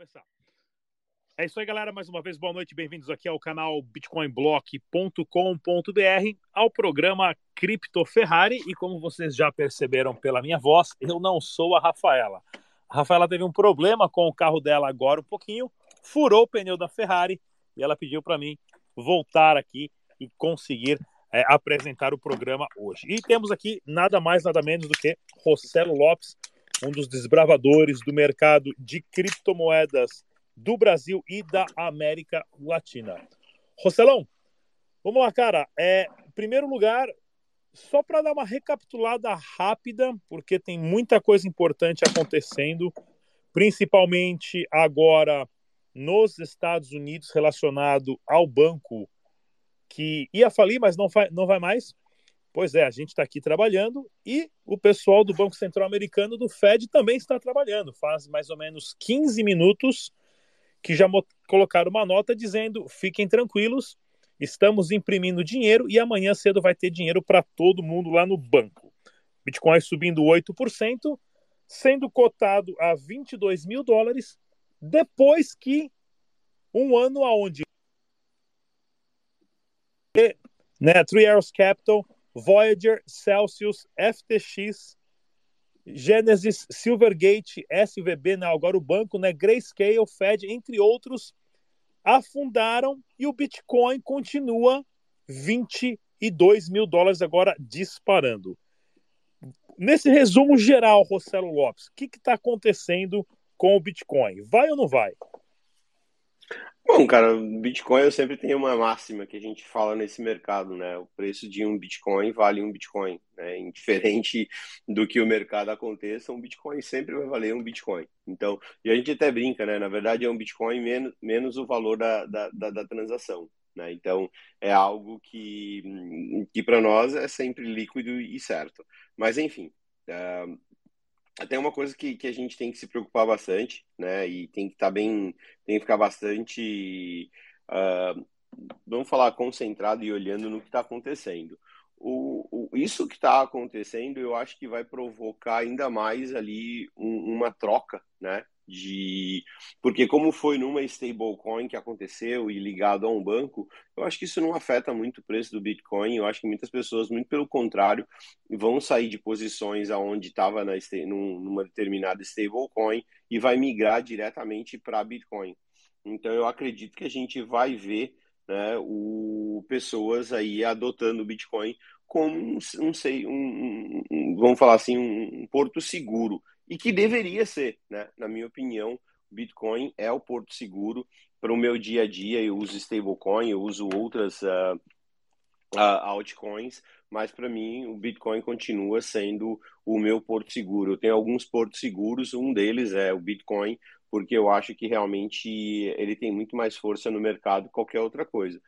começar. É isso aí, galera. Mais uma vez, boa noite. Bem-vindos aqui ao canal bitcoinblock.com.br, ao programa Cripto Ferrari. E como vocês já perceberam pela minha voz, eu não sou a Rafaela. A Rafaela teve um problema com o carro dela agora um pouquinho, furou o pneu da Ferrari e ela pediu para mim voltar aqui e conseguir é, apresentar o programa hoje. E temos aqui nada mais, nada menos do que Rossello Lopes, um dos desbravadores do mercado de criptomoedas do Brasil e da América Latina. Rocelão, vamos lá, cara. É, em primeiro lugar, só para dar uma recapitulada rápida, porque tem muita coisa importante acontecendo, principalmente agora nos Estados Unidos relacionado ao banco que ia falir, mas não, não vai mais. Pois é, a gente está aqui trabalhando e o pessoal do Banco Central Americano, do Fed, também está trabalhando. Faz mais ou menos 15 minutos que já colocaram uma nota dizendo: fiquem tranquilos, estamos imprimindo dinheiro e amanhã cedo vai ter dinheiro para todo mundo lá no banco. Bitcoin subindo 8%, sendo cotado a 22 mil dólares, depois que um ano aonde né, Three Arrows Capital Voyager, Celsius, FTX, Genesis, Silvergate, SVB, né, agora o banco, né, Grayscale, Fed, entre outros, afundaram e o Bitcoin continua 22 mil dólares agora disparando. Nesse resumo geral, Rossello Lopes, o que está acontecendo com o Bitcoin? Vai ou não vai? Bom, cara, Bitcoin eu sempre tenho uma máxima que a gente fala nesse mercado, né? O preço de um Bitcoin vale um Bitcoin, né? Indiferente do que o mercado aconteça, um Bitcoin sempre vai valer um Bitcoin. Então, e a gente até brinca, né? Na verdade, é um Bitcoin menos, menos o valor da, da, da, da transação. Né? Então, é algo que, que para nós é sempre líquido e certo. Mas, enfim, uh, até uma coisa que, que a gente tem que se preocupar bastante, né? E tem que estar tá bem, tem que ficar bastante, uh, vamos falar, concentrado e olhando no que está acontecendo. O, o, isso que está acontecendo, eu acho que vai provocar ainda mais ali um, uma troca, né? De porque como foi numa stablecoin que aconteceu e ligado a um banco, eu acho que isso não afeta muito o preço do Bitcoin. Eu acho que muitas pessoas, muito pelo contrário, vão sair de posições aonde estava na numa determinada stablecoin e vai migrar diretamente para Bitcoin. Então eu acredito que a gente vai ver né, o pessoas aí adotando o Bitcoin como um, um, um, um, vamos falar assim, um, porto seguro e que deveria ser, né? Na minha opinião, Bitcoin é o porto seguro para o meu dia a dia. Eu uso stablecoin, eu uso outras uh, uh, altcoins, mas para mim o Bitcoin continua sendo o meu porto seguro. Eu tenho alguns portos seguros, um deles é o Bitcoin, porque eu acho que realmente ele tem muito mais força no mercado que qualquer outra coisa.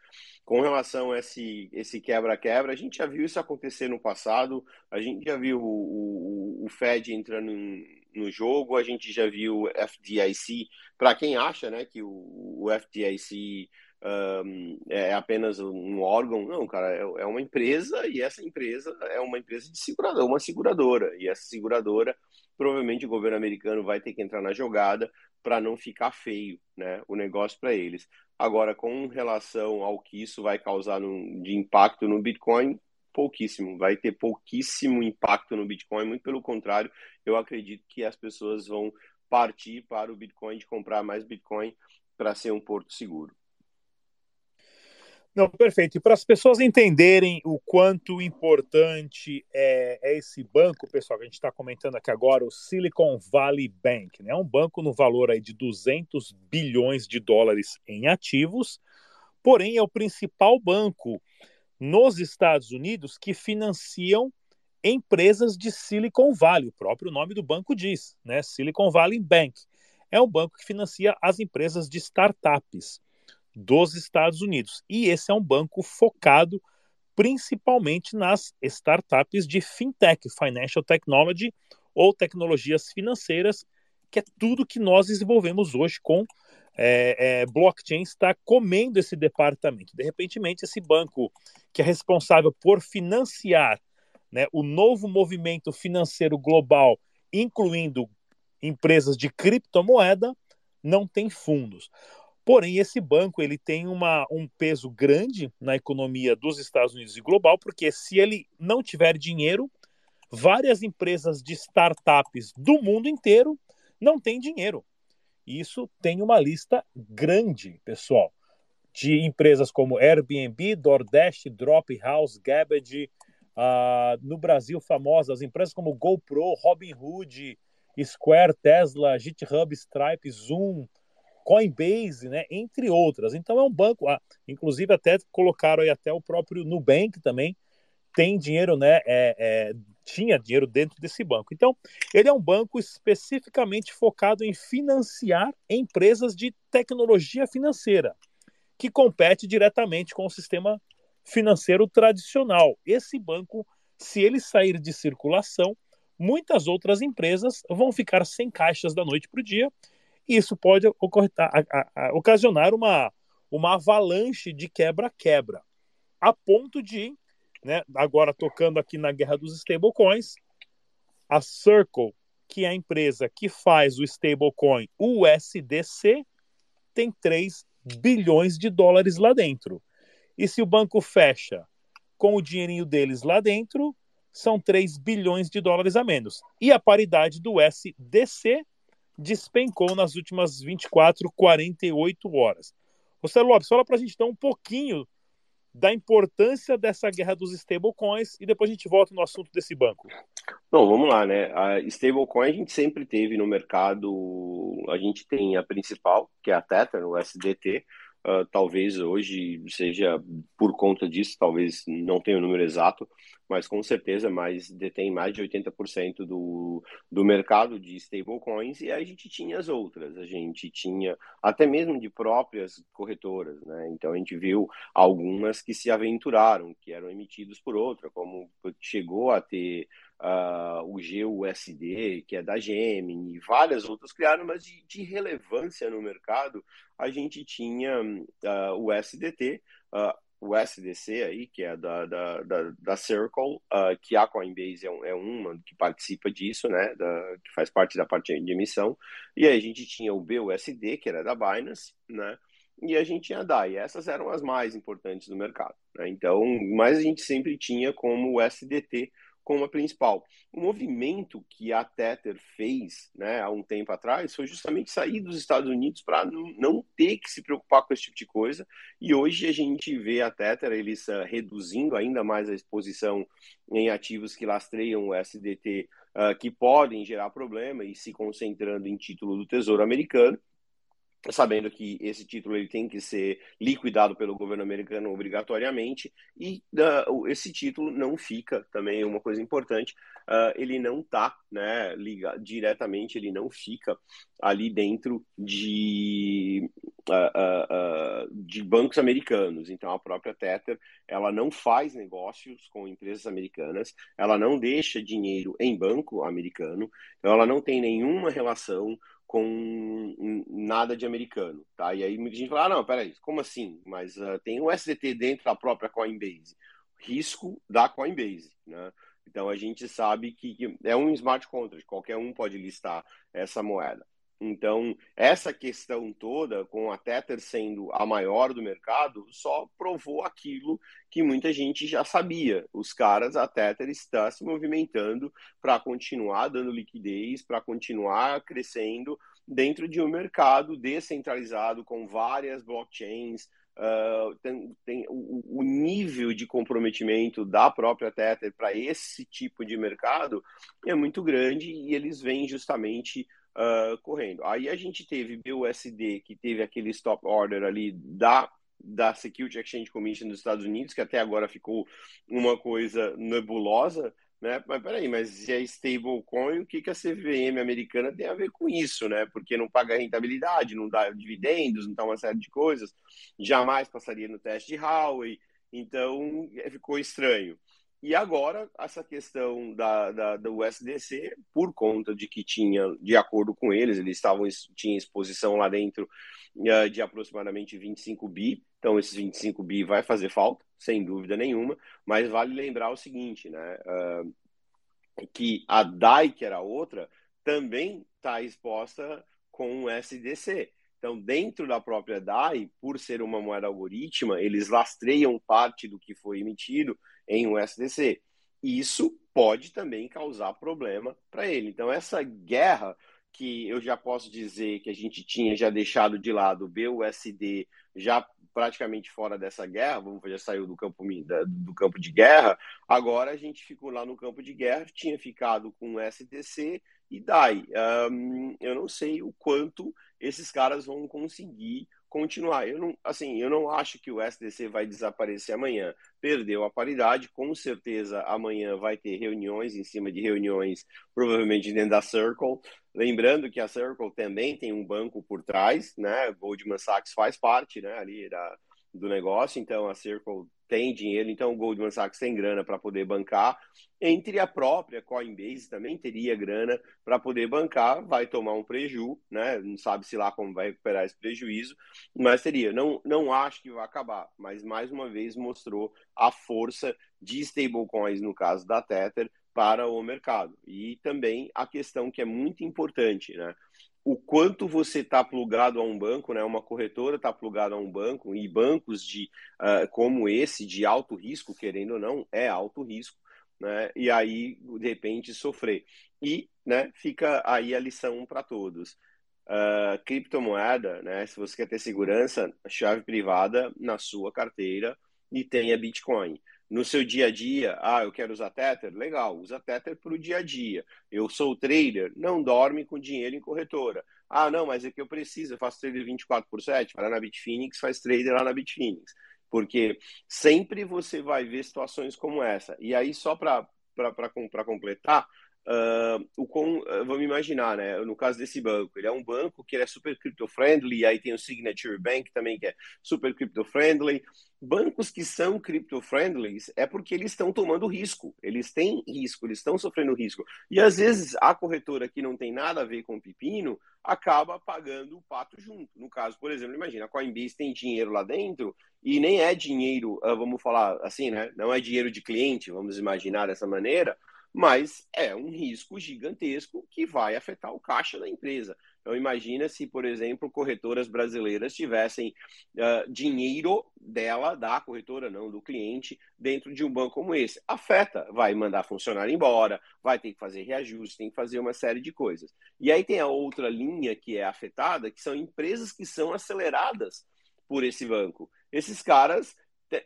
Com relação a esse, esse quebra-quebra, a gente já viu isso acontecer no passado, a gente já viu o, o, o Fed entrando em, no jogo, a gente já viu o FDIC, para quem acha né, que o, o FDIC um, é apenas um órgão, não, cara, é, é uma empresa e essa empresa é uma empresa de seguradora, uma seguradora, e essa seguradora provavelmente o governo americano vai ter que entrar na jogada para não ficar feio né, o negócio para eles. Agora, com relação ao que isso vai causar no, de impacto no Bitcoin, pouquíssimo, vai ter pouquíssimo impacto no Bitcoin, muito pelo contrário, eu acredito que as pessoas vão partir para o Bitcoin, de comprar mais Bitcoin para ser um porto seguro. Não, perfeito. E para as pessoas entenderem o quanto importante é, é esse banco, pessoal, que a gente está comentando aqui agora, o Silicon Valley Bank, né? É um banco no valor aí de 200 bilhões de dólares em ativos, porém é o principal banco nos Estados Unidos que financiam empresas de Silicon Valley. O próprio nome do banco diz, né? Silicon Valley Bank. É um banco que financia as empresas de startups dos Estados Unidos. E esse é um banco focado principalmente nas startups de fintech, financial technology ou tecnologias financeiras, que é tudo que nós desenvolvemos hoje com é, é, blockchain está comendo esse departamento. De repente, esse banco que é responsável por financiar né, o novo movimento financeiro global, incluindo empresas de criptomoeda, não tem fundos. Porém, esse banco ele tem uma, um peso grande na economia dos Estados Unidos e global, porque se ele não tiver dinheiro, várias empresas de startups do mundo inteiro não têm dinheiro. Isso tem uma lista grande, pessoal, de empresas como Airbnb, DoorDash, Drophouse, Gabbage, uh, no Brasil famosas empresas como GoPro, Robinhood, Square, Tesla, GitHub, Stripe, Zoom, Coinbase, né, entre outras. Então é um banco, ah, inclusive até colocaram aí até o próprio Nubank também tem dinheiro, né, é, é, tinha dinheiro dentro desse banco. Então ele é um banco especificamente focado em financiar empresas de tecnologia financeira que compete diretamente com o sistema financeiro tradicional. Esse banco, se ele sair de circulação, muitas outras empresas vão ficar sem caixas da noite para o dia e isso pode ocasionar uma, uma avalanche de quebra-quebra, a ponto de, né, agora tocando aqui na guerra dos stablecoins, a Circle, que é a empresa que faz o stablecoin USDC, tem 3 bilhões de dólares lá dentro. E se o banco fecha com o dinheirinho deles lá dentro, são 3 bilhões de dólares a menos. E a paridade do SDC despencou nas últimas 24, 48 horas. Você, Lopes, fala para a gente então um pouquinho da importância dessa guerra dos stablecoins e depois a gente volta no assunto desse banco. Bom, vamos lá, né? A stablecoin a gente sempre teve no mercado, a gente tem a principal, que é a Tether, o SDT, Uh, talvez hoje seja por conta disso, talvez não tenha o número exato, mas com certeza mais detém mais de 80% do, do mercado de stablecoins e a gente tinha as outras, a gente tinha até mesmo de próprias corretoras, né? Então a gente viu algumas que se aventuraram, que eram emitidos por outra, como chegou a ter uh, o GUSD, que é da Gemini, várias outras criaram, mas de, de relevância no mercado, a gente tinha uh, o SDT, uh, ah, o SDC aí, que é da, da, da, da Circle, uh, que a Coinbase é, um, é, uma que participa disso, né, da, que faz parte da parte de emissão, e aí a gente tinha o BUSD, que era da Binance, né, e a gente tinha a DAI, essas eram as mais importantes do mercado, né, então, mas a gente sempre tinha como o SDT como a principal. O movimento que a Tether fez né, há um tempo atrás foi justamente sair dos Estados Unidos para não, ter que se preocupar com esse tipo de coisa. E hoje a gente vê a Tether eles uh, reduzindo ainda mais a exposição em ativos que lastreiam o SDT, uh, ah, que podem gerar problema, e se concentrando em título do Tesouro Americano sabendo que esse título ele tem que ser liquidado pelo governo americano obrigatoriamente e uh, esse título não fica também uma coisa importante uh, ele não está né ligado diretamente ele não fica ali dentro de uh, de bancos americanos. Então a própria Tether ela não faz negócios com empresas americanas ela não deixa dinheiro em banco americano então ela não tem nenhuma relação com nada de americano, tá? E aí muita gente fala, ah, não, peraí, como assim? Mas uh, tem o SDT dentro da própria Coinbase, risco da Coinbase, né? Então a gente sabe que, que é um smart contract, qualquer um pode listar essa moeda. Então, essa questão toda, com a Tether sendo a maior do mercado, só provou aquilo que muita gente já sabia. Os caras, a Tether está se movimentando para continuar dando liquidez, para continuar crescendo dentro de um mercado descentralizado com várias blockchains, Uh, tem, tem o, o, nível de comprometimento da própria Tether para esse tipo de mercado é muito grande e eles vêm justamente uh, correndo. Aí a gente teve BUSD, que teve aquele stop order ali da, da Security Exchange Commission dos Estados Unidos, que até agora ficou uma coisa nebulosa, né? Mas peraí, mas se é stablecoin, o que, que a CVM americana tem a ver com isso, né? Porque não paga rentabilidade, não dá dividendos, não dá uma série de coisas, jamais passaria no teste de Howey, então é, ficou estranho. E agora, essa questão da, da, do USDC, por conta de que tinha, de acordo com eles, eles estavam tinha exposição lá dentro uh, de aproximadamente 25 bi, então esses 25 bi vai fazer falta, sem dúvida nenhuma, mas vale lembrar o seguinte, né, uh, que a DAI, que era outra, também está exposta com o SDC. Então, dentro da própria DAI, por ser uma moeda algorítmica, eles lastreiam parte do que foi emitido em um SDC. Isso pode também causar problema para ele. Então, essa guerra que eu já posso dizer que a gente tinha já deixado de lado o BUSD já praticamente fora dessa guerra, vamos já saiu do campo do campo de guerra, agora a gente ficou lá no campo de guerra, tinha ficado com SDC e DAI. Um, eu não sei o quanto esses caras vão conseguir continuar. Eu não, assim, eu não acho que o SDC vai desaparecer amanhã. Perdeu a paridade, com certeza amanhã vai ter reuniões em cima de reuniões, provavelmente dentro da Circle. Lembrando que a Circle também tem um banco por trás, né? Goldman Sachs faz parte, né, ali da, do negócio, então a Circle tem dinheiro, então o Goldman Sachs tem grana para poder bancar. Entre a própria Coinbase também teria grana para poder bancar, vai tomar um prejuízo, né? Não sabe se lá como vai recuperar esse prejuízo, mas teria. Não, não acho que vai acabar, mas mais uma vez mostrou a força de stablecoins, no caso da Tether, para o mercado. E também a questão que é muito importante, né? O quanto você está plugado a um banco, né? Uma corretora está plugada a um banco e bancos de uh, como esse de alto risco, querendo ou não, é alto risco, né? E aí de repente sofrer e, né? Fica aí a lição para todos. Uh, criptomoeda, né? Se você quer ter segurança, chave privada na sua carteira e tenha Bitcoin no seu dia a dia, ah, eu quero usar Tether, legal, usa Tether para o dia a dia. Eu sou trader, não dorme com dinheiro em corretora. Ah, não, mas é que eu preciso, eu faço trader 24 por 7, vai lá na Bitfinex, faz trader lá na Bitfinex. Porque sempre você vai ver situações como essa. E aí, só para completar, Uh, o com, uh, vamos imaginar, né? No caso desse banco, ele é um banco que é super crypto friendly, aí tem o Signature Bank também que é super crypto friendly. Bancos que são crypto friendly é porque eles estão tomando risco, eles têm risco, eles estão sofrendo risco. E às vezes a corretora que não tem nada a ver com o pepino acaba pagando o pato junto. No caso, por exemplo, imagina, a Coinbase tem dinheiro lá dentro e nem é dinheiro, uh, vamos falar assim, né? Não é dinheiro de cliente, vamos imaginar dessa maneira mas é um risco gigantesco que vai afetar o caixa da empresa. Então, imagina se, por exemplo, corretoras brasileiras tivessem uh, dinheiro dela, da corretora, não do cliente, dentro de um banco como esse. Afeta, vai mandar funcionário embora, vai ter que fazer reajuste, tem que fazer uma série de coisas. E aí tem a outra linha que é afetada, que são empresas que são aceleradas por esse banco. Esses caras,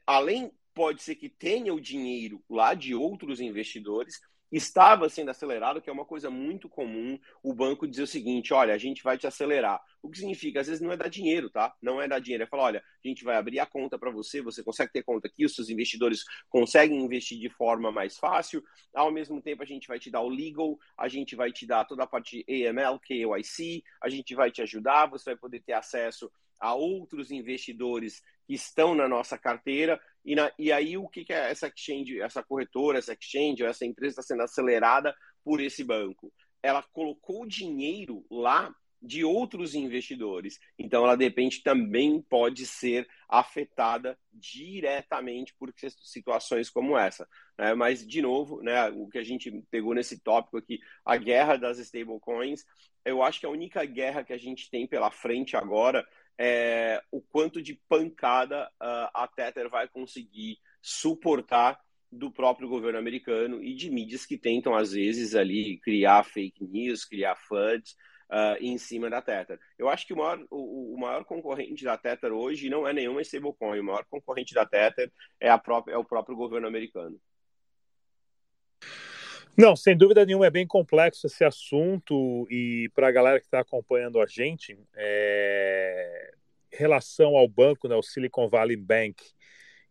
além, pode ser que tenha o dinheiro lá de outros investidores, estava sendo acelerado, que é uma coisa muito comum o banco dizer o seguinte: olha, a gente vai te acelerar. O que significa, às vezes, não é dar dinheiro, tá? Não é dar dinheiro, é falar: olha, a gente vai abrir a conta para você, você consegue ter conta aqui, os seus investidores conseguem investir de forma mais fácil. Ao mesmo tempo, a gente vai te dar o legal, a gente vai te dar toda a parte AML, KYC, a gente vai te ajudar, você vai poder ter acesso a outros investidores que estão na nossa carteira. E, na, e aí, o que, que é essa exchange, essa corretora, essa exchange, essa empresa está sendo acelerada por esse banco? Ela colocou dinheiro lá de outros investidores. Então, ela de repente também pode ser afetada diretamente por situações como essa. Né? Mas, de novo, né, o que a gente pegou nesse tópico aqui, a guerra das stablecoins, eu acho que a única guerra que a gente tem pela frente agora é, o quanto de pancada uh, a Tether vai conseguir suportar do próprio governo americano e de mídias que tentam, às vezes, ali criar fake news, criar FUDs uh, em cima da Tether. Eu acho que o maior, o, o, maior concorrente da Tether hoje não é nenhuma stablecoin, o maior concorrente da Tether é, a própria, é o próprio governo americano. Não, sem dúvida nenhuma, é bem complexo esse assunto e para a galera que está acompanhando a gente, é... relação ao banco, né, o Silicon Valley Bank,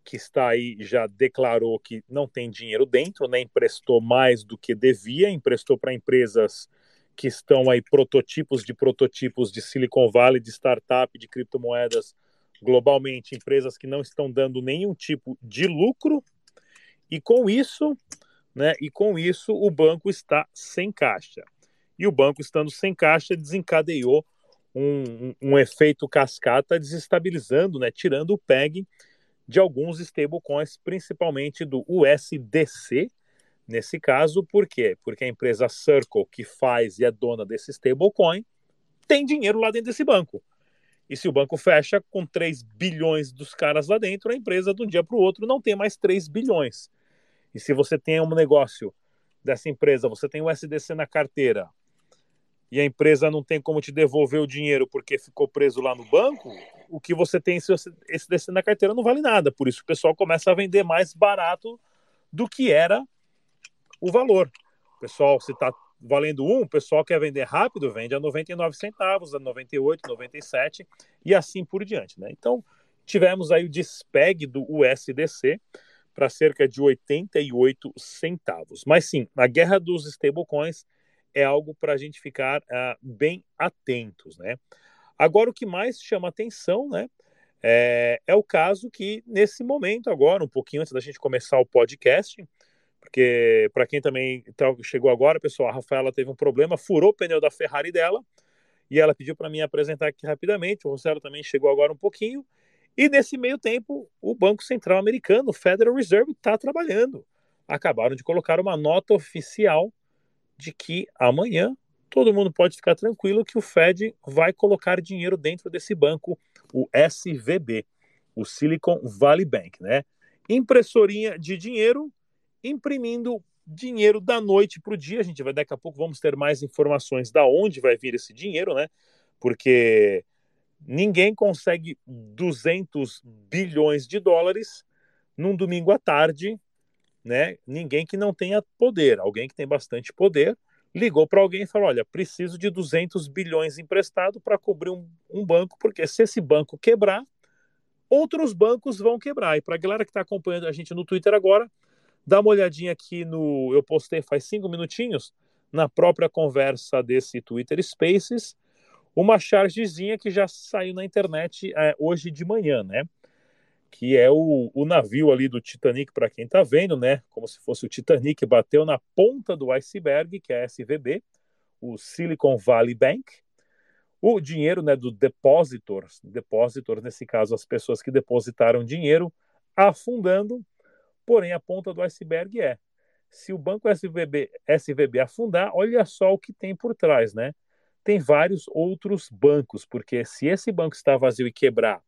que está aí, já declarou que não tem dinheiro dentro, né, emprestou mais do que devia, emprestou para empresas que estão aí prototipos de prototipos de Silicon Valley, de startup, de criptomoedas globalmente, empresas que não estão dando nenhum tipo de lucro, e com isso né? E com isso o banco está sem caixa. E o banco estando sem caixa desencadeou um, um, efeito cascata desestabilizando, né? Tirando o PEG de alguns stablecoins, principalmente do USDC, nesse caso, por quê? Porque a empresa Circle, que faz e é dona desse stablecoin, tem dinheiro lá dentro desse banco. E se o banco fecha com 3 bilhões dos caras lá dentro, a empresa de um dia para o outro não tem mais 3 bilhões. E se você tem um negócio dessa empresa, você tem o SDC na carteira e a empresa não tem como te devolver o dinheiro porque ficou preso lá no banco, o que você tem esse SDC na carteira não vale nada. Por isso o pessoal começa a vender mais barato do que era o valor. O pessoal, se está valendo um, o pessoal quer vender rápido, vende a 99 centavos, a 98, 97 e assim por diante. Né? Então, tivemos aí o despeg do USDC para cerca de 88 centavos. Mas sim, a guerra dos stablecoins é algo para a gente ficar uh, bem atentos. Né? Agora, o que mais chama atenção né, é, é o caso que, nesse momento, agora, um pouquinho antes da gente começar o podcast, porque para quem também tá, chegou agora, pessoal, a Rafaela teve um problema, furou o pneu da Ferrari dela e ela pediu para mim apresentar aqui rapidamente. O Rossello também chegou agora um pouquinho. E nesse meio tempo, o Banco Central Americano, o Federal Reserve, está trabalhando. Acabaram de colocar uma nota oficial de que amanhã todo mundo pode ficar tranquilo que o Fed vai colocar dinheiro dentro desse banco, o SVB, o Silicon Valley Bank, né? Impressorinha de dinheiro imprimindo dinheiro da noite para o dia. A gente vai daqui a pouco vamos ter mais informações da onde vai vir esse dinheiro, né? Porque ninguém consegue 200 bilhões de dólares num domingo à tarde, né? Ninguém que não tenha poder, alguém que tem bastante poder, ligou para alguém e falou: Olha, preciso de 200 bilhões emprestado para cobrir um, um, banco, porque se esse banco quebrar, outros bancos vão quebrar. E para a galera que está acompanhando a gente no Twitter agora, Dá uma olhadinha aqui no. Eu postei faz cinco minutinhos, na própria conversa desse Twitter Spaces, uma chargezinha que já saiu na internet é, hoje de manhã, né? Que é o, o navio ali do Titanic, para quem está vendo, né? Como se fosse o Titanic, bateu na ponta do iceberg, que é a SVB, o Silicon Valley Bank. O dinheiro né, do depositors, depositors, nesse caso, as pessoas que depositaram dinheiro, afundando Porém, a ponta do iceberg é: se o banco SVB, SVB afundar, olha só o que tem por trás, né? Tem vários outros bancos, porque se esse banco está vazio e quebrar,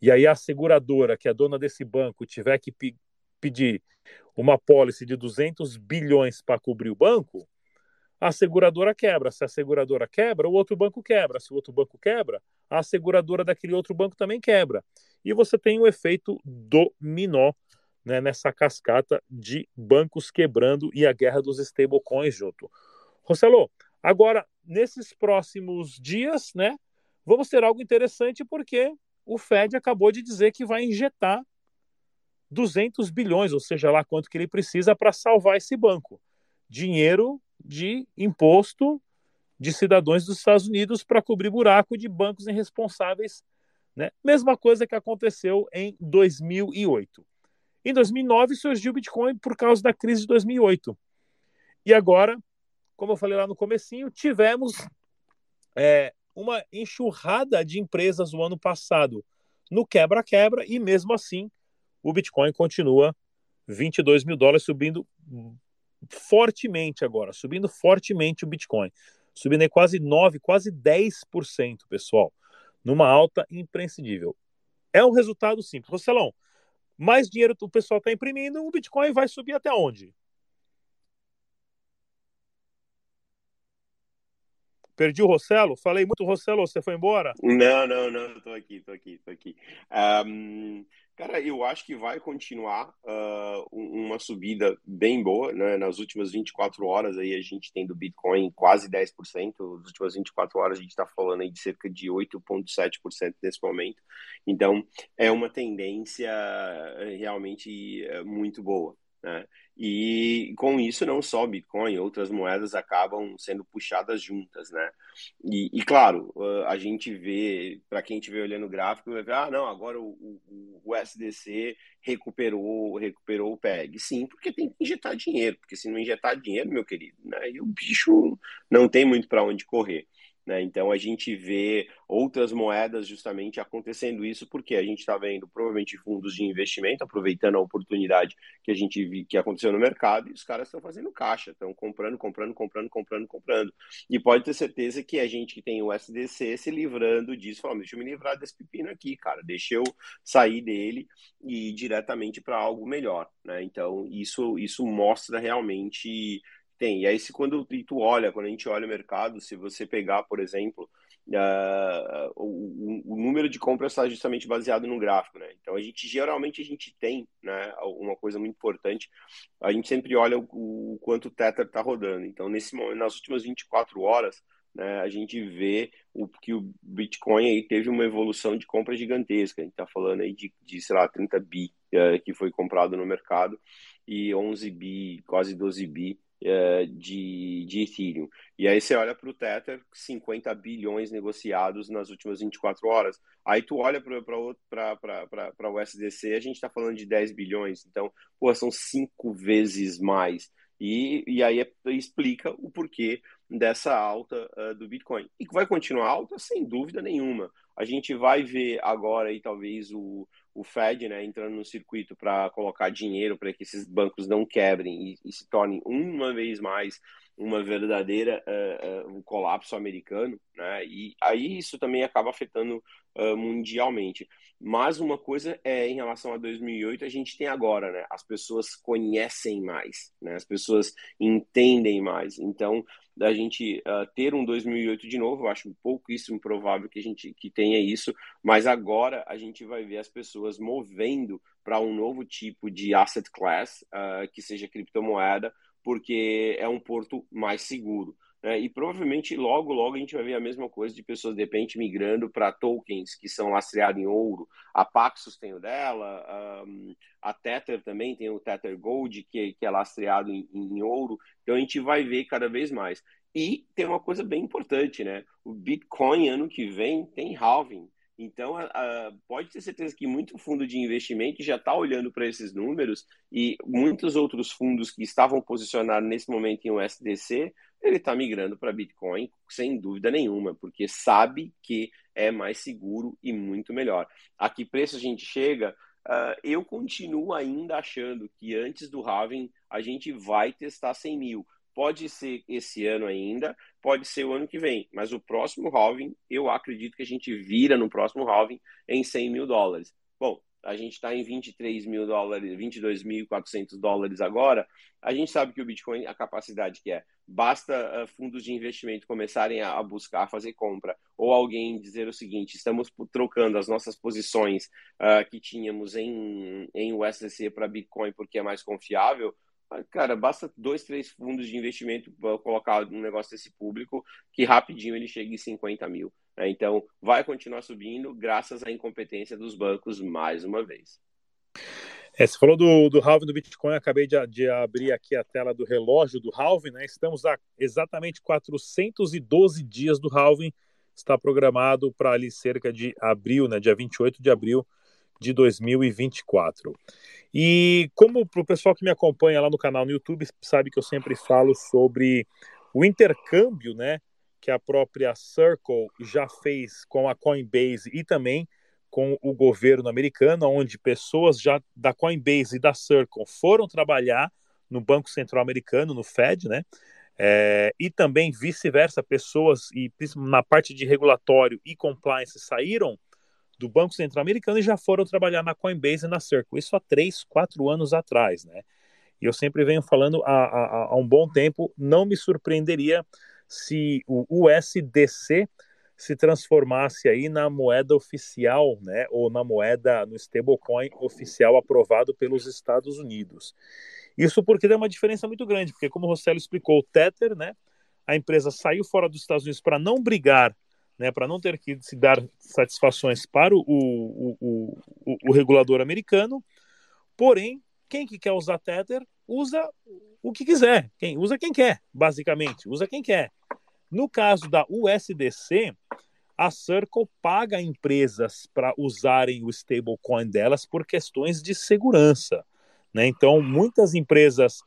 e aí a seguradora, que é dona desse banco, tiver que pe pedir uma pólice de 200 bilhões para cobrir o banco, a seguradora quebra. Se a seguradora quebra, o outro banco quebra. Se o outro banco quebra, a seguradora daquele outro banco também quebra. E você tem o efeito dominó né, nessa cascata de bancos quebrando e a guerra dos stablecoins junto. Rossello, agora, nesses próximos dias, né, vamos ter algo interessante porque o Fed acabou de dizer que vai injetar 200 bilhões, ou seja lá quanto que ele precisa para salvar esse banco. Dinheiro de imposto de cidadãos dos Estados Unidos para cobrir buraco de bancos irresponsáveis. Né? Mesma coisa que aconteceu em 2008. Em 2009 surgiu o Bitcoin por causa da crise de 2008. E agora, como eu falei lá no comecinho, tivemos é, uma enxurrada de empresas no ano passado no quebra-quebra e mesmo assim o Bitcoin continua 22 mil dólares subindo fortemente agora, subindo fortemente o Bitcoin, subindo aí quase 9, quase 10%, pessoal, numa alta imprescindível. É um resultado simples. Rocelão, mais dinheiro o pessoal está imprimindo, o Bitcoin vai subir até onde? Perdi o Rossello? Falei muito Rossello, você foi embora? Não, não, não, tô aqui, tô aqui, tô aqui. Um, cara, eu acho que vai continuar uh, uma subida bem boa, né? Nas últimas 24 horas aí a gente tem do Bitcoin quase 10%, nas últimas 24 horas a gente está falando aí de cerca de 8,7% nesse momento. Então, é uma tendência eh, realmente eh, muito boa. Né? E com isso, não só Bitcoin, outras moedas acabam sendo puxadas juntas, né? E, e claro, a gente vê, para quem estiver olhando o gráfico, vai ver, ah, não, agora o, o, o, SDC recuperou, recuperou o PEG. Sim, porque tem que injetar dinheiro, porque se não injetar dinheiro, meu querido, né, e o bicho não tem muito para onde correr. Né? Então a gente vê outras moedas justamente acontecendo isso porque a gente está vendo provavelmente fundos de investimento aproveitando a oportunidade que a gente viu que aconteceu no mercado e os caras estão fazendo caixa, estão comprando, comprando, comprando, comprando, comprando. E pode ter certeza que a gente que tem o SDC se livrando disso, falando, deixa eu me livrar desse pepino aqui, cara, deixa eu sair dele e ir diretamente para algo melhor. Né? Então isso, isso mostra realmente tem. E aí, se quando tu olha, quando a gente olha o mercado, se você pegar, por exemplo, uh, o, o, número de compras está justamente baseado no gráfico, né? Então, a gente geralmente a gente tem, né, uma coisa muito importante, a gente sempre olha o, o quanto o Tether está rodando. Então, nesse momento, nas últimas 24 horas, né, a gente vê o, que o Bitcoin aí teve uma evolução de compra gigantesca. A gente está falando aí de, de, sei lá, 30 bi uh, que foi comprado no mercado e 11 bi, quase 12 bi é, de, de Ethereum. E aí você olha para o Tether, 50 bilhões negociados nas últimas 24 horas. Aí tu olha para o SDC, a gente está falando de 10 bilhões. Então, pô, são cinco vezes mais. E, e aí é, explica o porquê dessa alta uh, do Bitcoin. E vai continuar alta, sem dúvida nenhuma. A gente vai ver agora aí talvez o, o Fed né, entrando no circuito para colocar dinheiro para que esses bancos não quebrem e, e, se tornem uma vez mais uma verdadeira uh, uh, um colapso americano, né? E aí isso também acaba afetando uh, mundialmente. Mas uma coisa é em relação a 2008 a gente tem agora, né? As pessoas conhecem mais, né? As pessoas entendem mais. Então da gente ter um 2008 de novo. Eu acho pouquíssimo provável que a gente que tenha isso, mas agora a gente vai ver as pessoas movendo para um novo tipo de asset class, que seja criptomoeda, porque é um porto mais seguro. Né? E provavelmente logo, logo a gente vai ver a mesma coisa de pessoas de repente migrando para tokens que são lastreados em ouro. A Paxos tem o dela, a Tether também tem o Tether Gold, que, que é lastreado em, em ouro. Então a gente vai ver cada vez mais. E tem uma coisa bem importante, né? O Bitcoin ano que vem tem halving. Então, pode ter certeza que muito fundo de investimento já está olhando para esses números e muitos outros fundos que estavam posicionados nesse momento em USDC ele está migrando para Bitcoin sem dúvida nenhuma, porque sabe que é mais seguro e muito melhor. A que preço a gente chega? Uh, eu continuo ainda achando que antes do halving a gente vai testar 100 mil. Pode ser esse ano ainda, pode ser o ano que vem, mas o próximo halving, eu acredito que a gente vira no próximo halving em 100 mil dólares. Bom, a gente está em 23 mil dólares, 22.400 dólares agora, a gente sabe que o Bitcoin, a capacidade que é, basta uh, fundos de investimento começarem a, a, buscar fazer compra, ou alguém dizer o seguinte, estamos trocando as nossas posições uh, que tínhamos em, em USDC para Bitcoin porque é mais confiável, cara, basta dois, três fundos de investimento colocar um negócio desse público que rapidinho ele chega em 50 mil. Né? Então, vai continuar subindo graças à incompetência dos bancos mais uma vez. É, você falou do, do halving do Bitcoin, acabei de, de, abrir aqui a tela do relógio do halving, né? Estamos a exatamente 412 dias do halving, está programado para ali cerca de abril, né? Dia 28 de abril de 2024. E como para o pessoal que me acompanha lá no canal no YouTube sabe que eu sempre falo sobre o intercâmbio, né? que a própria Circle já fez com a Coinbase e também com o governo americano, onde pessoas já da Coinbase e da Circle foram trabalhar no Banco Central Americano, no Fed, né? É, e também vice-versa, pessoas e na parte de regulatório e compliance saíram do Banco Central Americano e já foram trabalhar na Coinbase e na Circle. Isso há três, quatro anos atrás, né? E eu sempre venho falando há, há, há um bom tempo, não me surpreenderia se o USDC se transformasse aí na moeda oficial, né, ou na moeda no stablecoin oficial aprovado pelos Estados Unidos. Isso porque tem uma diferença muito grande, porque como o Rossello explicou, o Tether, né, a empresa saiu fora dos Estados Unidos para não brigar, né, para não ter que se dar satisfações para o, o, o, o, o regulador americano. Porém, quem que quer usar Tether usa o que quiser. Quem usa quem quer, basicamente, usa quem quer. No caso da USDC, a Circle paga empresas para usarem o stablecoin delas por questões de segurança. Né? Então, muitas empresas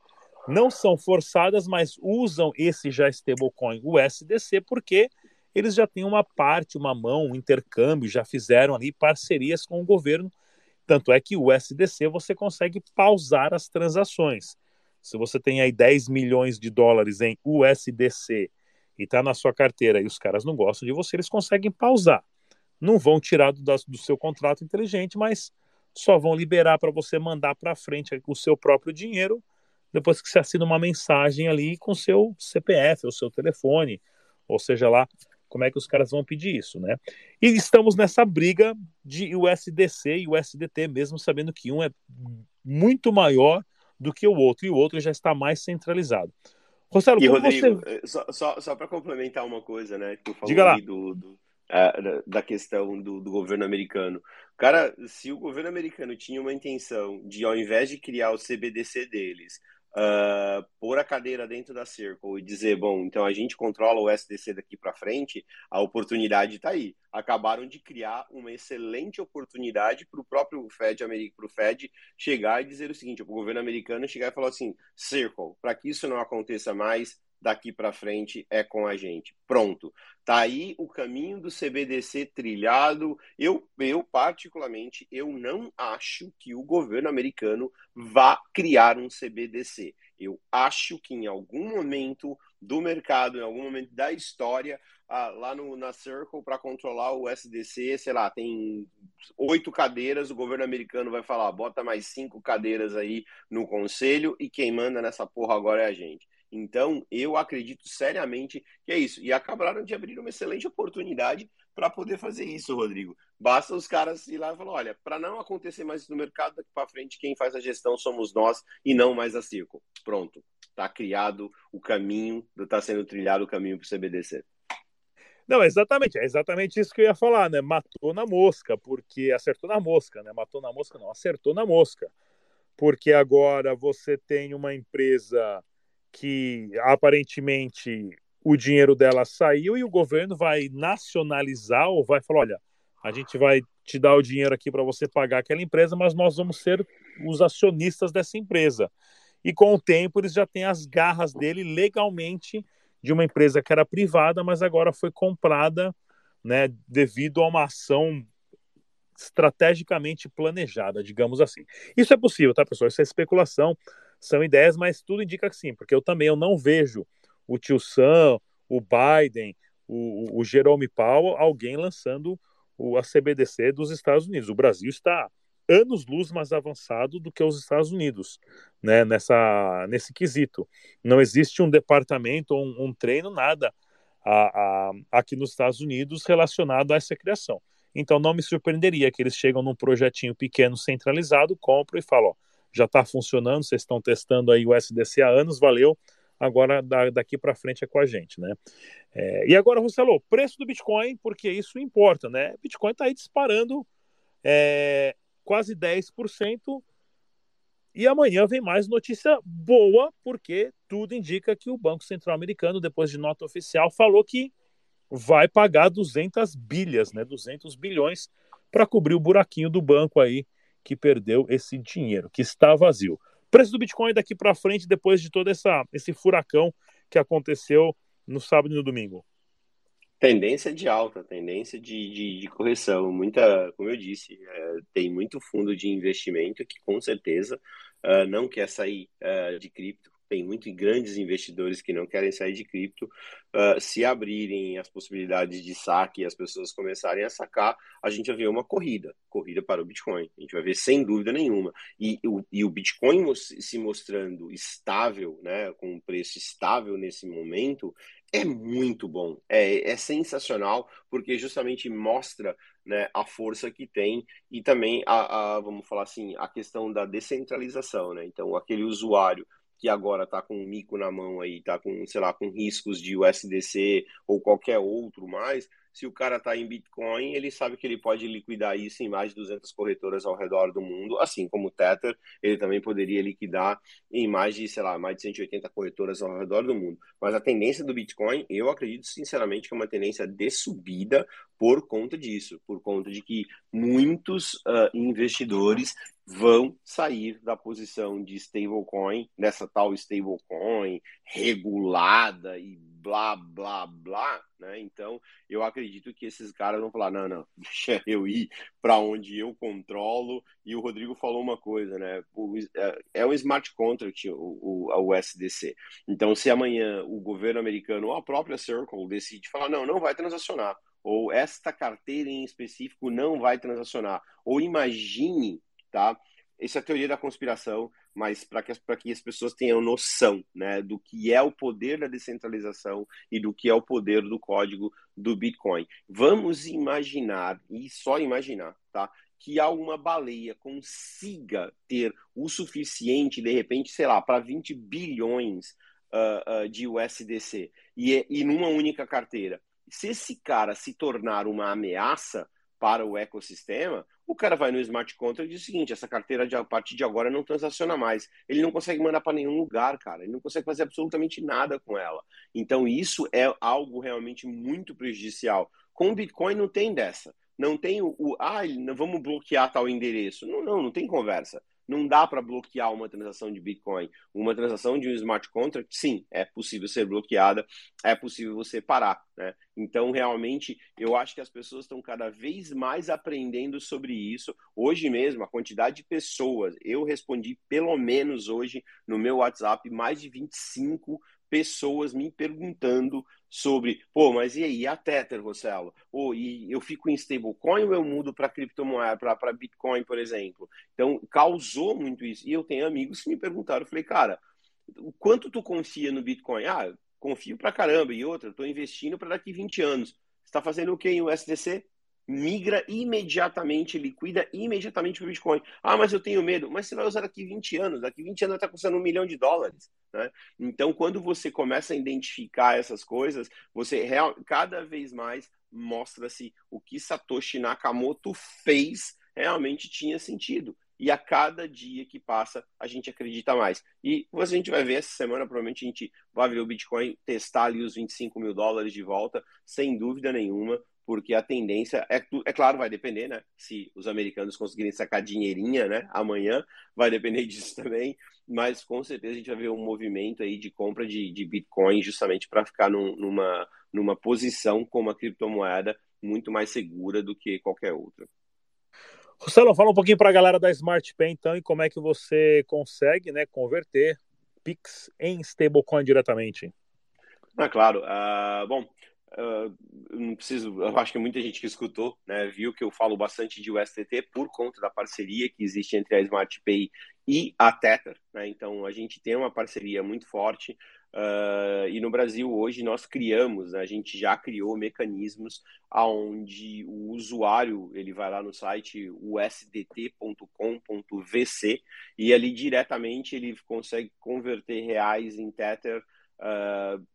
não são forçadas, mas usam esse já stablecoin USDC porque eles já têm uma parte, uma mão, um intercâmbio, já fizeram ali parcerias com o governo. Tanto é que o SDC você consegue pausar as transações. Se você tem aí 10 milhões de dólares em USDC e está na sua carteira e os caras não gostam de você, eles conseguem pausar. Não vão tirar do, do seu contrato inteligente, mas só vão liberar para você mandar para frente o seu próprio dinheiro depois que você assina uma mensagem ali com seu CPF, ou seu telefone, ou seja lá como é que os caras vão pedir isso, né? E estamos nessa briga de USDC e USDT, mesmo sabendo que um é muito maior do que o outro e o outro já está mais centralizado. Rossello, e Rodrigo, você... Eh, só, só, só para complementar uma coisa, né? Que Diga lá. Do, do, uh, da questão do, do governo americano. Cara, se o governo americano tinha uma intenção de, ao invés de criar o CBDC deles, uh, pôr a cadeira dentro da Circle e dizer, bom, então a gente controla o SDC daqui para frente, a oportunidade está aí. Acabaram de criar uma excelente oportunidade para o próprio Fed, para o Fed chegar e dizer o seguinte, o governo americano chegar e falar assim, Circle, para que isso não aconteça mais, daqui para frente é com a gente. Pronto. Tá aí o caminho do CBDC trilhado. Eu, eu particularmente, eu não acho que o governo americano vá criar um CBDC. Eu acho que em algum momento do mercado, em algum momento da história, ah, lá no, na Circle para controlar o SDC, sei lá, tem oito cadeiras, o governo americano vai falar, bota mais cinco cadeiras aí no conselho e quem manda nessa porra agora é a gente. Então, eu acredito seriamente que é isso. E acabaram de abrir uma excelente oportunidade para poder fazer isso, Rodrigo. Basta os caras ir lá e falar: olha, para não acontecer mais isso no mercado, daqui para frente, quem faz a gestão somos nós e não mais a Circo. Pronto. Está criado o caminho, está sendo trilhado o caminho para o CBDC. Não, exatamente, é exatamente isso que eu ia falar, né? Matou na mosca, porque acertou na mosca, né? Matou na mosca, não, acertou na mosca. Porque agora você tem uma empresa que aparentemente o dinheiro dela saiu e o governo vai nacionalizar ou vai falar: olha, a gente vai te dar o dinheiro aqui para você pagar aquela empresa, mas nós vamos ser os acionistas dessa empresa. E com o tempo eles já têm as garras dele legalmente de uma empresa que era privada, mas agora foi comprada, né, devido a uma ação estrategicamente planejada, digamos assim. Isso é possível, tá, pessoal? Isso é especulação são ideias, mas tudo indica que sim, porque eu também eu não vejo o tio Sam, o Biden, o, o Jerome Powell, alguém lançando o, a CBDC dos Estados Unidos. O Brasil está anos luz mais avançado do que os Estados Unidos, né, nessa, nesse quesito. Não existe um departamento, um, um treino, nada a, a, aqui nos Estados Unidos relacionado a essa criação. Então não me surpreenderia que eles chegam num projetinho pequeno centralizado, compram e falam, ó, já está funcionando, vocês estão testando aí o SDC há anos, valeu, agora daqui para frente é com a gente, né? É, e agora, Rossello, preço do Bitcoin, porque isso importa, né? Bitcoin está aí disparando é, quase 10%, e amanhã vem mais notícia boa, porque tudo indica que o Banco Central Americano, depois de nota oficial, falou que vai pagar 200 bilhas, né? 200 bilhões para cobrir o buraquinho do banco aí que perdeu esse dinheiro, que está vazio. Preço do Bitcoin daqui para frente, depois de todo essa, esse furacão que aconteceu no sábado e no domingo. Tendência de alta, tendência de, de, de correção. Muita, como eu disse, é, tem muito fundo de investimento que com certeza uh, não quer sair uh, de cripto tem muitos grandes investidores que não querem sair de cripto. Uh, se abrirem as possibilidades de saque e as pessoas começarem a sacar, a gente vai ver uma corrida, corrida para o Bitcoin. A gente vai ver sem dúvida nenhuma. E, o, e o Bitcoin se mostrando estável, né, com um preço estável nesse momento, é muito bom, é, é sensacional, porque justamente mostra né, a força que tem e também a, a, vamos falar assim, a questão da descentralização, né? Então, aquele usuário que agora está com um mico na mão aí, está com, sei lá, com riscos de USDC ou qualquer outro mais, se o cara está em Bitcoin, ele sabe que ele pode liquidar isso em mais de 200 corretoras ao redor do mundo, assim como o Tether, ele também poderia liquidar em mais de, sei lá, mais de 180 corretoras ao redor do mundo. Mas a tendência do Bitcoin, eu acredito sinceramente que é uma tendência de subida por conta disso, por conta de que muitos uh, investidores vão sair da posição de stablecoin, nessa tal stablecoin regulada e blá, blá, blá, né? Então, eu acredito que esses caras vão falar, não, não, deixa eu ir para onde eu controlo. E o Rodrigo falou uma coisa, né? O, é, é um smart contract, o, o, USDC. Então, se amanhã o governo americano ou a própria Circle decide falar, não, não vai transacionar, ou esta carteira em específico não vai transacionar, ou imagine, tá? Essa é a teoria da conspiração, mas para que, que as pessoas tenham noção né, do que é o poder da descentralização e do que é o poder do código do Bitcoin. Vamos imaginar, e só imaginar, tá? Que alguma baleia consiga ter o suficiente, de repente, sei lá, para 20 bilhões uh, uh, de USDC e, e numa única carteira. Se esse cara se tornar uma ameaça para o ecossistema, o cara vai no smart contract e diz o seguinte: essa carteira de, a partir de agora não transaciona mais. Ele não consegue mandar para nenhum lugar, cara. Ele não consegue fazer absolutamente nada com ela. Então isso é algo realmente muito prejudicial. Com o Bitcoin não tem dessa. Não tem o, o ah, vamos bloquear tal endereço. Não, não, não tem conversa. Não dá para bloquear uma transação de Bitcoin. Uma transação de um smart contract, sim, é possível ser bloqueada, é possível você parar. Né? Então, realmente, eu acho que as pessoas estão cada vez mais aprendendo sobre isso. Hoje mesmo, a quantidade de pessoas, eu respondi pelo menos hoje no meu WhatsApp, mais de 25 pessoas me perguntando sobre, pô, mas e aí, a Tether, Rossello? Pô, e eu fico em stablecoin ou eu mudo para criptomoeda, para Bitcoin, por exemplo? Então, causou muito isso. E eu tenho amigos que me perguntaram, eu falei, cara, o quanto tu confia no Bitcoin? Ah, confio pra caramba. E outra, estou investindo para daqui 20 anos. Você está fazendo o quê em USDC? Migra imediatamente, liquida imediatamente o Bitcoin. Ah, mas eu tenho medo. Mas você vai usar daqui 20 anos. Daqui 20 anos está custando um milhão de dólares. Né? Então, quando você começa a identificar essas coisas, você real, cada vez mais mostra-se o que Satoshi Nakamoto fez realmente tinha sentido. E a cada dia que passa, a gente acredita mais. E a gente vai ver essa semana, provavelmente a gente vai ver o Bitcoin testar ali os 25 mil dólares de volta, sem dúvida nenhuma porque a tendência é, é claro, vai depender, né? Se os americanos conseguirem sacar dinheirinha, né? Amanhã vai depender disso também, mas com certeza a gente vai ver um movimento aí de compra de, de Bitcoin justamente para ficar num, numa, numa posição com uma criptomoeda muito mais segura do que qualquer outra. Rossello, fala um pouquinho para a galera da Smart Pay, então, e como é que você consegue né, converter Pix em stablecoin diretamente. Ah, claro. Uh, bom, Uh, não preciso, eu acho que muita gente que escutou, né, viu que eu falo bastante de USDT por conta da parceria que existe entre a SmartPay e a Tether, né? Então a gente tem uma parceria muito forte uh, e no Brasil hoje nós criamos, né, a gente já criou mecanismos aonde o usuário ele vai lá no site usdt.com.vc e ali diretamente ele consegue converter reais em Tether uh,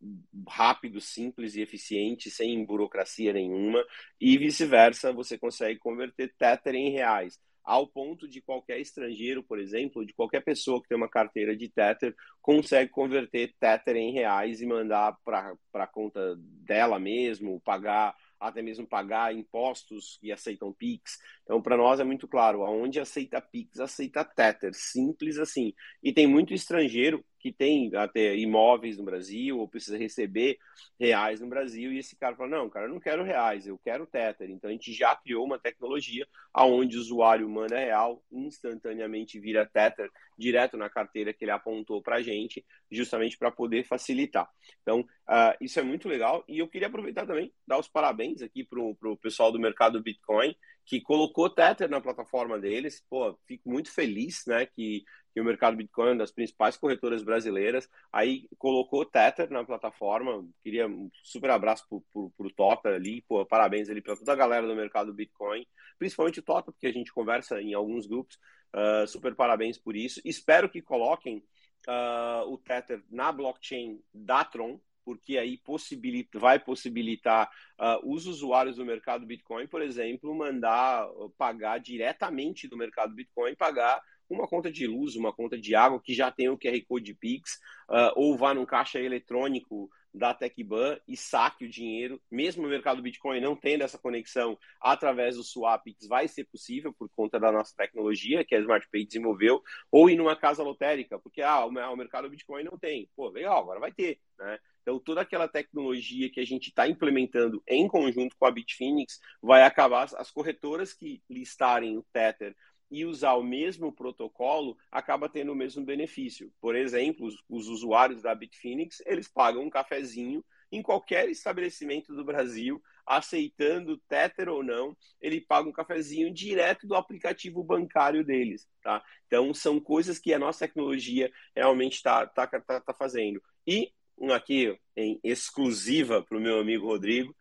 rápido, simples e eficiente, sem burocracia nenhuma, e vice-versa, você consegue converter Tether em reais ao ponto de qualquer estrangeiro, por exemplo, de qualquer pessoa que tem uma carteira de Tether, consegue converter Tether em reais e mandar para a conta dela mesmo, pagar até mesmo pagar impostos e aceitam Pix. Então, para nós é muito claro, aonde aceita Pix, aceita Tether, simples assim. E tem muito estrangeiro que tem até imóveis no Brasil ou precisa receber reais no Brasil e esse cara fala, não, cara, eu não quero reais, eu quero Tether. Então, a gente já criou uma tecnologia aonde o usuário manda real, instantaneamente vira Tether direto na carteira que ele apontou para a gente, justamente para poder facilitar. Então, uh, isso é muito legal e eu queria aproveitar também, dar os parabéns aqui para o pessoal do mercado Bitcoin, que colocou Tether na plataforma deles. Pô, fico muito feliz, né, que, que o mercado Bitcoin, é uma das principais corretoras brasileiras, aí colocou Tether na plataforma. Queria um super abraço pro, pro Tota ali, pô, parabéns ali para toda a galera do mercado Bitcoin, principalmente o Tota, porque a gente conversa em alguns grupos. Uh, super parabéns por isso. Espero que coloquem uh, o Tether na blockchain da Tron, porque aí possibilita, vai possibilitar uh, os usuários do mercado Bitcoin, por exemplo, mandar pagar diretamente do mercado Bitcoin, pagar uma conta de luz, uma conta de água que já tem o QR Code Pix, uh, ou vá num caixa eletrônico da TecBan e saque o dinheiro, mesmo o mercado Bitcoin não tendo essa conexão através do Swapix, vai ser possível por conta da nossa tecnologia que a SmartPay desenvolveu, ou ir numa casa lotérica, porque ah, o mercado Bitcoin não tem. Pô, legal, agora vai ter, né? Então, toda aquela tecnologia que a gente está implementando em conjunto com a Bitfinex vai acabar, as corretoras que listarem o Tether e usar o mesmo protocolo acaba tendo o mesmo benefício. Por exemplo, os, os usuários da Bitfinex, eles pagam um cafezinho em qualquer estabelecimento do Brasil, aceitando Tether ou não, ele paga um cafezinho direto do aplicativo bancário deles, tá? Então, são coisas que a nossa tecnologia realmente está tá, tá, tá fazendo. E, aqui em exclusiva para o meu amigo Rodrigo,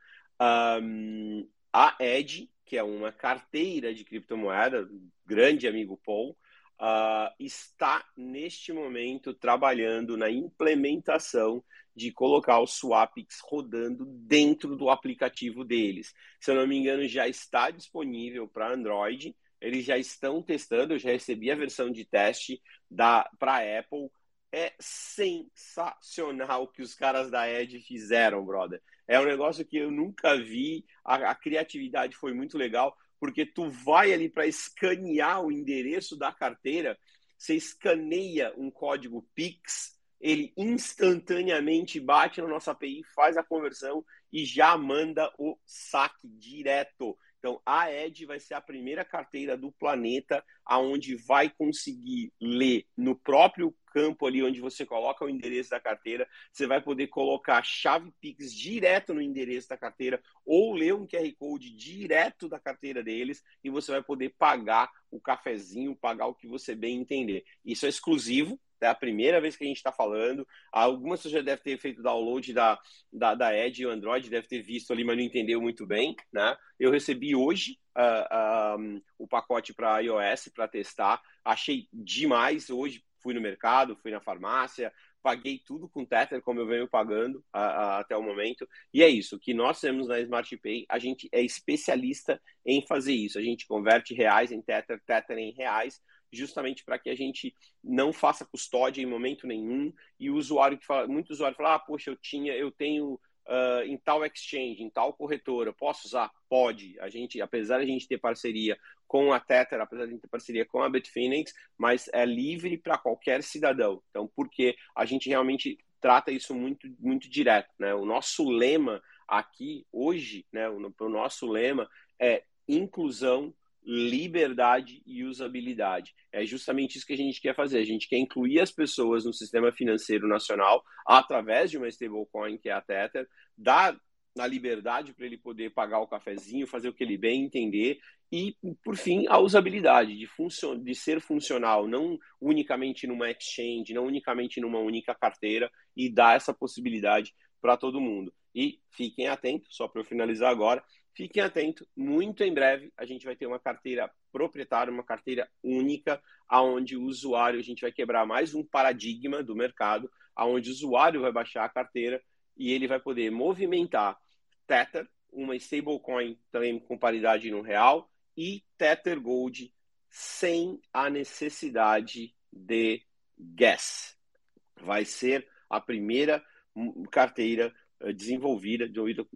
um, a Edge, que é uma carteira de criptomoeda, grande amigo Paul, uh, está neste momento trabalhando na implementação de colocar o Swapix rodando dentro do aplicativo deles. Se eu não me engano, já está disponível para Android. Eles já estão testando, eu já recebi a versão de teste para a Apple é sensacional o que os caras da Edge fizeram, brother. É um negócio que eu nunca vi. A, a criatividade foi muito legal, porque tu vai ali para escanear o endereço da carteira, você escaneia um código Pix, ele instantaneamente bate na nossa API, faz a conversão e já manda o saque direto. Então, a Ed vai ser a primeira carteira do planeta aonde vai conseguir ler no próprio campo ali onde você coloca o endereço da carteira, você vai poder colocar chave Pix direto no endereço da carteira ou ler um QR Code direto da carteira deles e você vai poder pagar o cafezinho, pagar o que você bem entender. Isso é exclusivo é a primeira vez que a gente está falando. Algumas pessoas já devem ter feito download da, da, da Edge e o Android, deve ter visto ali, mas não entendeu muito bem. Né? Eu recebi hoje uh, uh, o pacote para iOS para testar. Achei demais. Hoje fui no mercado, fui na farmácia, paguei tudo com Tether, como eu venho pagando uh, até o momento. E é isso, que nós temos na Smart Pay, a gente é especialista em fazer isso. A gente converte reais em Tether, Tether em reais, justamente para que a gente não faça custódia em momento nenhum e o usuário que fala, muito usuário fala, ah, poxa, eu tinha, eu tenho uh, em tal exchange, em tal corretora, posso usar? Pode. A gente, apesar de a gente ter parceria com a Tether, apesar de a gente ter parceria com a Bitfinex, mas é livre para qualquer cidadão. Então, porque a gente realmente trata isso muito, muito direto, né? O nosso lema aqui hoje, né? O, o nosso lema é inclusão liberdade e usabilidade. É justamente isso que a gente quer fazer. A gente quer incluir as pessoas no sistema financeiro nacional através de uma stablecoin que é a Tether, dar a liberdade para ele poder pagar o cafezinho, fazer o que ele bem entender e, por fim, a usabilidade de, funcion de ser funcional, não unicamente numa exchange, não unicamente numa única carteira e dar essa possibilidade para todo mundo. E fiquem atentos, só para eu finalizar agora, Fiquem atentos, muito em breve a gente vai ter uma carteira proprietária, uma carteira única, aonde o usuário, a gente vai quebrar mais um paradigma do mercado, aonde o usuário vai baixar a carteira e ele vai poder movimentar Tether, uma stablecoin também com paridade no real, e Tether Gold sem a necessidade de gas. Vai ser a primeira carteira eh, desenvolvida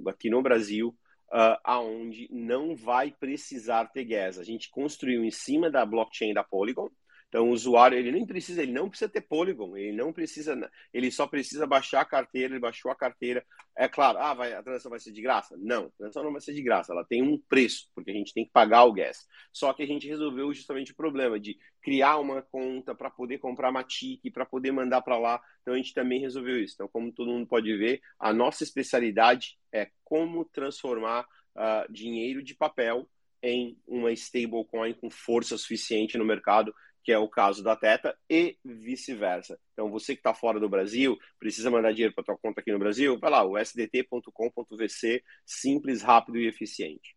aqui no Brasil uh, aonde não vai precisar ter gas. A gente construiu em cima da blockchain da Polygon. Então, o usuário ele nem precisa, ele não precisa ter Polygon, ele não precisa, ele só precisa baixar a carteira, ele baixou a carteira. É claro, ah, vai, a transação vai ser de graça? Não, a transação não vai ser de graça, ela tem um preço, porque a gente tem que pagar o gas. Só que a gente resolveu justamente o problema de criar uma conta para poder comprar Matic, para poder mandar para lá. Então, a gente também resolveu isso. Então, como todo mundo pode ver, a nossa especialidade é como transformar uh, dinheiro de papel em uma stablecoin com força suficiente no mercado, que é o caso da Teta, e vice-versa. Então, você que está fora do Brasil, precisa mandar dinheiro para sua conta aqui no Brasil, vai lá, o sdt.com.vc, simples, rápido e eficiente.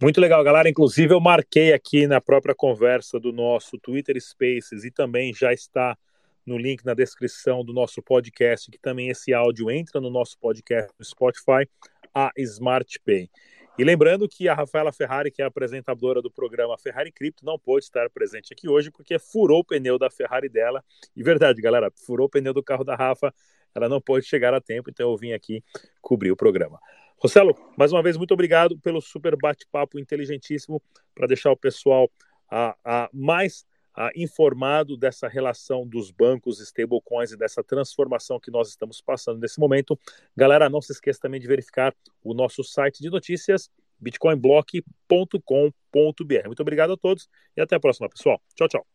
Muito legal, galera. Inclusive, eu marquei aqui na própria conversa do nosso Twitter Spaces e também já está no link na descrição do nosso podcast, que também esse áudio entra no nosso podcast no Spotify, a Smart Pay. E lembrando que a Rafaela Ferrari, que é apresentadora do programa Ferrari Cripto, não pôde estar presente aqui hoje porque furou o pneu da Ferrari dela. E verdade, galera, furou o pneu do carro da Rafa ela não pôde chegar a tempo, então eu vim aqui cobrir o programa. Rossello, mais uma vez, muito obrigado pelo super bate-papo inteligentíssimo para deixar o pessoal a, a mais a, informado dessa relação dos bancos, stablecoins e dessa transformação que nós estamos passando nesse momento. Galera, não se esqueça também de verificar o nosso site de notícias, bitcoinblock.com.br. Muito obrigado a todos e até a próxima, pessoal. Tchau, tchau.